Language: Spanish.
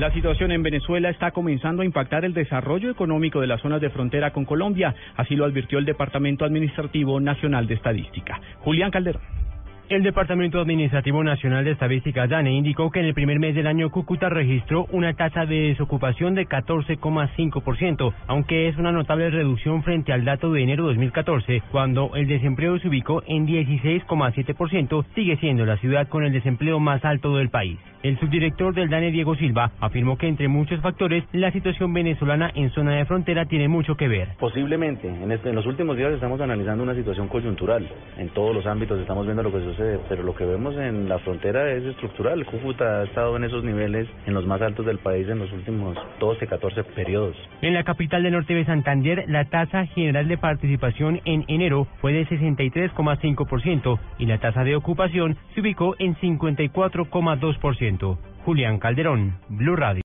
La situación en Venezuela está comenzando a impactar el desarrollo económico de las zonas de frontera con Colombia, así lo advirtió el Departamento Administrativo Nacional de Estadística. Julián Calderón. El Departamento Administrativo Nacional de Estadística, DANE, indicó que en el primer mes del año Cúcuta registró una tasa de desocupación de 14,5%, aunque es una notable reducción frente al dato de enero de 2014, cuando el desempleo se ubicó en 16,7%, sigue siendo la ciudad con el desempleo más alto del país. El subdirector del DANE, Diego Silva, afirmó que entre muchos factores, la situación venezolana en zona de frontera tiene mucho que ver. Posiblemente, en, este, en los últimos días estamos analizando una situación coyuntural. En todos los ámbitos estamos viendo lo que sucede, pero lo que vemos en la frontera es estructural. Cúcuta ha estado en esos niveles, en los más altos del país en los últimos 12, 14 periodos. En la capital del norte de Santander, la tasa general de participación en enero fue de 63,5% y la tasa de ocupación se ubicó en 54,2%. Julián Calderón, Blue Radio.